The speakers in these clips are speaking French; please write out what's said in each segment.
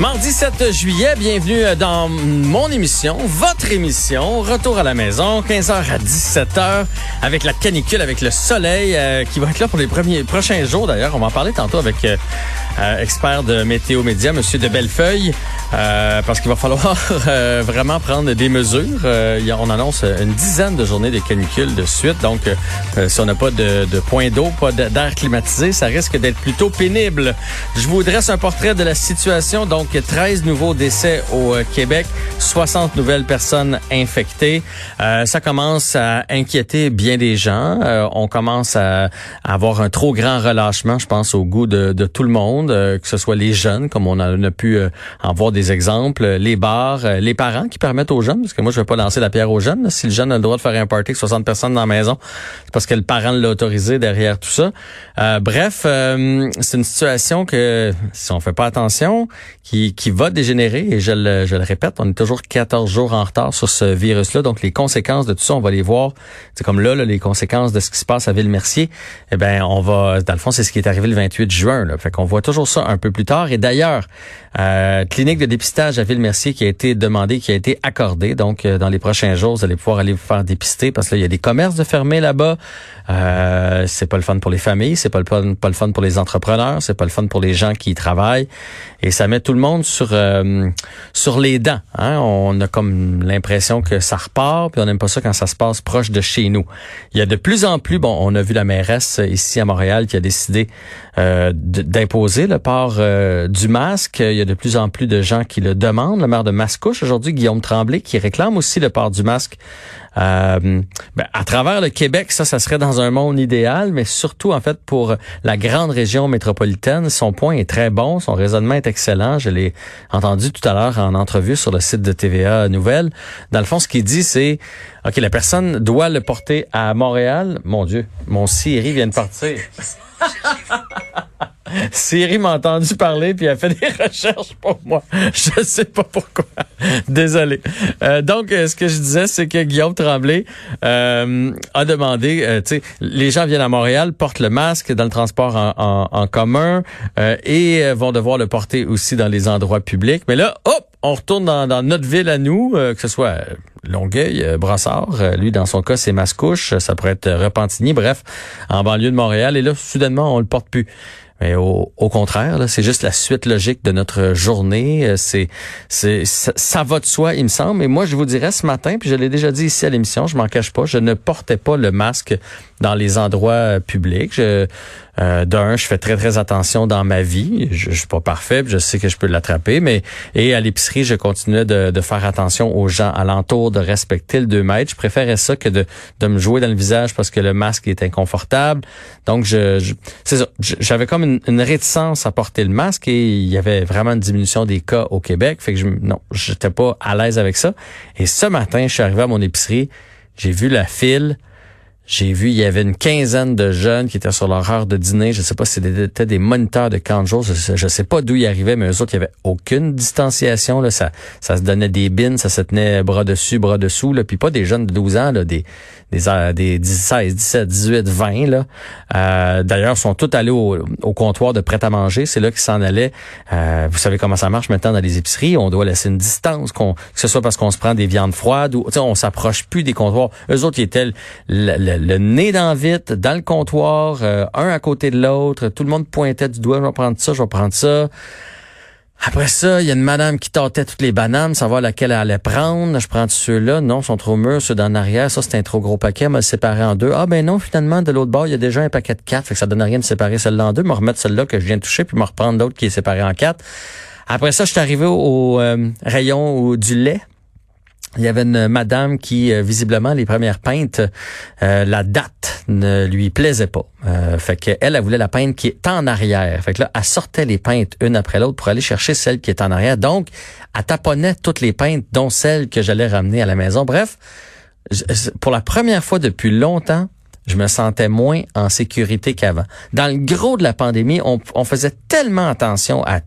Mardi 7 juillet, bienvenue dans mon émission, votre émission, Retour à la maison, 15h à 17h, avec la canicule, avec le soleil euh, qui va être là pour les premiers prochains jours d'ailleurs. On va en parler tantôt avec euh, euh, expert de Météo Média, Monsieur de Bellefeuille, euh, parce qu'il va falloir euh, vraiment prendre des mesures. On annonce une dizaine de journées de canicule de suite, donc si on n'a pas de, de point d'eau, pas d'air climatisé, ça risque d'être plutôt pénible. Je vous dresse un portrait de la situation. Donc, 13 nouveaux décès au Québec, 60 nouvelles personnes infectées. ça commence à inquiéter bien des gens. on commence à, à, avoir un trop grand relâchement, je pense, au goût de, de tout le monde. Euh, que ce soit les jeunes, comme on en a pu euh, en voir des exemples, les bars, euh, les parents qui permettent aux jeunes, parce que moi, je vais pas lancer la pierre aux jeunes. Si le jeune a le droit de faire un party avec 60 personnes dans la maison, c'est parce que le parent l'a autorisé derrière tout ça. bref, c'est une situation que, si on fait pas attention, qui, qui va dégénérer, et je le, je le répète, on est toujours 14 jours en retard sur ce virus-là, donc les conséquences de tout ça, on va les voir. C'est comme là, les conséquences de ce qui se passe à Ville-Mercier, eh ben on va, dans le fond, c'est ce qui est arrivé le 28 juin. Là. Fait qu'on voit toujours ça un peu plus tard. Et d'ailleurs, euh, clinique de dépistage à Ville-Mercier qui a été demandée, qui a été accordée. Donc, euh, dans les prochains jours, vous allez pouvoir aller vous faire dépister parce que là, il y a des commerces de fermés là-bas. Euh, c'est pas le fun pour les familles, c'est pas le fun, pas le fun pour les entrepreneurs, c'est pas le fun pour les gens qui y travaillent. Et ça met tout le monde sur euh, sur les dents. Hein? On a comme l'impression que ça repart, puis on n'aime pas ça quand ça se passe proche de chez nous. Il y a de plus en plus, bon, on a vu la mairesse ici à Montréal qui a décidé euh, d'imposer le port euh, du masque. Il y a de plus en plus de gens qui le demandent. Le maire de Mascouche aujourd'hui, Guillaume Tremblay, qui réclame aussi le port du masque ben, à travers le Québec, ça, ça serait dans un monde idéal, mais surtout, en fait, pour la grande région métropolitaine, son point est très bon, son raisonnement est excellent. L'ai entendu tout à l'heure en entrevue sur le site de TVA Nouvelles. Dans le fond, ce qu'il dit, c'est, OK, la personne doit le porter à Montréal. Mon Dieu, mon Siri vient de partir. Siri m'a entendu parler puis a fait des recherches pour moi. Je sais pas pourquoi. Désolé. Euh, donc, euh, ce que je disais, c'est que Guillaume Tremblay euh, a demandé, euh, tu sais, les gens viennent à Montréal, portent le masque dans le transport en, commun et vont devoir le porter aussi dans les endroits publics. Mais là, hop, on retourne dans, dans notre ville à nous, que ce soit Longueuil, Brassard, lui dans son cas c'est Mascouche, ça pourrait être Repentigny, bref, en banlieue de Montréal. Et là, soudainement, on le porte plus. Mais au, au contraire, c'est juste la suite logique de notre journée. Euh, c'est, c'est, ça, va de soi, il me semble. Et moi, je vous dirais ce matin, puis je l'ai déjà dit ici à l'émission, je m'en cache pas, je ne portais pas le masque dans les endroits publics. Je, euh, D'un, je fais très très attention dans ma vie. Je, je suis pas parfait, je sais que je peux l'attraper, mais et à l'épicerie, je continuais de, de, faire attention aux gens alentour, de respecter le 2 mètres. Je préférais ça que de, de me jouer dans le visage parce que le masque est inconfortable. Donc, je, je c'est ça. J'avais comme une, une, réticence à porter le masque et il y avait vraiment une diminution des cas au Québec. Fait que je, non, j'étais pas à l'aise avec ça. Et ce matin, je suis arrivé à mon épicerie, j'ai vu la file j'ai vu, il y avait une quinzaine de jeunes qui étaient sur leur heure de dîner. Je sais pas si c'était des moniteurs de camp de jour. Je, je sais pas d'où ils arrivaient, mais eux autres, il y avait aucune distanciation. Là. Ça, ça se donnait des bines, ça se tenait bras dessus, bras dessous. Là. Puis pas des jeunes de 12 ans, là, des, des, euh, des 16, 17, 18, 20. Là. Euh, D'ailleurs, sont tous allés au, au comptoir de prêt-à-manger. C'est là qu'ils s'en allaient. Euh, vous savez comment ça marche maintenant dans les épiceries. On doit laisser une distance, qu'on, que ce soit parce qu'on se prend des viandes froides ou on s'approche plus des comptoirs. Eux autres, ils étaient le, nez dans vite, dans le comptoir, euh, un à côté de l'autre. Tout le monde pointait du doigt, je vais prendre ça, je vais prendre ça. Après ça, il y a une madame qui tâtait toutes les bananes, savoir laquelle elle allait prendre. Je prends ceux-là. Non, ils sont trop mûrs. Ceux d'en arrière, ça, c'est un trop gros paquet. Elle m'a séparé en deux. Ah, ben non, finalement, de l'autre bord, il y a déjà un paquet de quatre. Fait que ça donne rien de séparer celle-là en deux. Me remettre celle-là que je viens de toucher, puis me reprendre l'autre qui est séparée en quatre. Après ça, je suis arrivé au, euh, rayon du lait il y avait une madame qui, euh, visiblement, les premières peintes, euh, la date ne lui plaisait pas. Euh, fait qu'elle, elle voulait la peinte qui est en arrière. Fait que là, elle sortait les peintes une après l'autre pour aller chercher celle qui est en arrière. Donc, elle taponnait toutes les peintes, dont celle que j'allais ramener à la maison. Bref, pour la première fois depuis longtemps, je me sentais moins en sécurité qu'avant. Dans le gros de la pandémie, on, on, faisait tellement attention à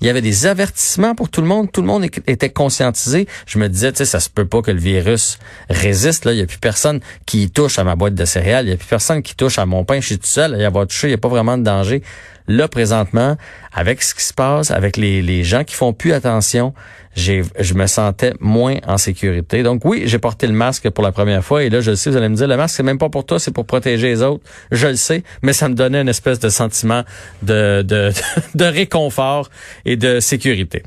Il y avait des avertissements pour tout le monde. Tout le monde était conscientisé. Je me disais, tu sais, ça se peut pas que le virus résiste. Là, il y a plus personne qui touche à ma boîte de céréales. Il y a plus personne qui touche à mon pain. Je suis tout seul. Il y a pas touché. Il y a pas vraiment de danger. Là, présentement, avec ce qui se passe, avec les, les gens qui font plus attention, j'ai, je me sentais moins en sécurité. Donc oui, j'ai porté le masque pour la première fois et là, je le sais, vous allez me dire, le masque, c'est même pas pour toi, c'est pour protéger les autres. Je le sais, mais ça me donnait une espèce de sentiment de, de, de réconfort et de sécurité.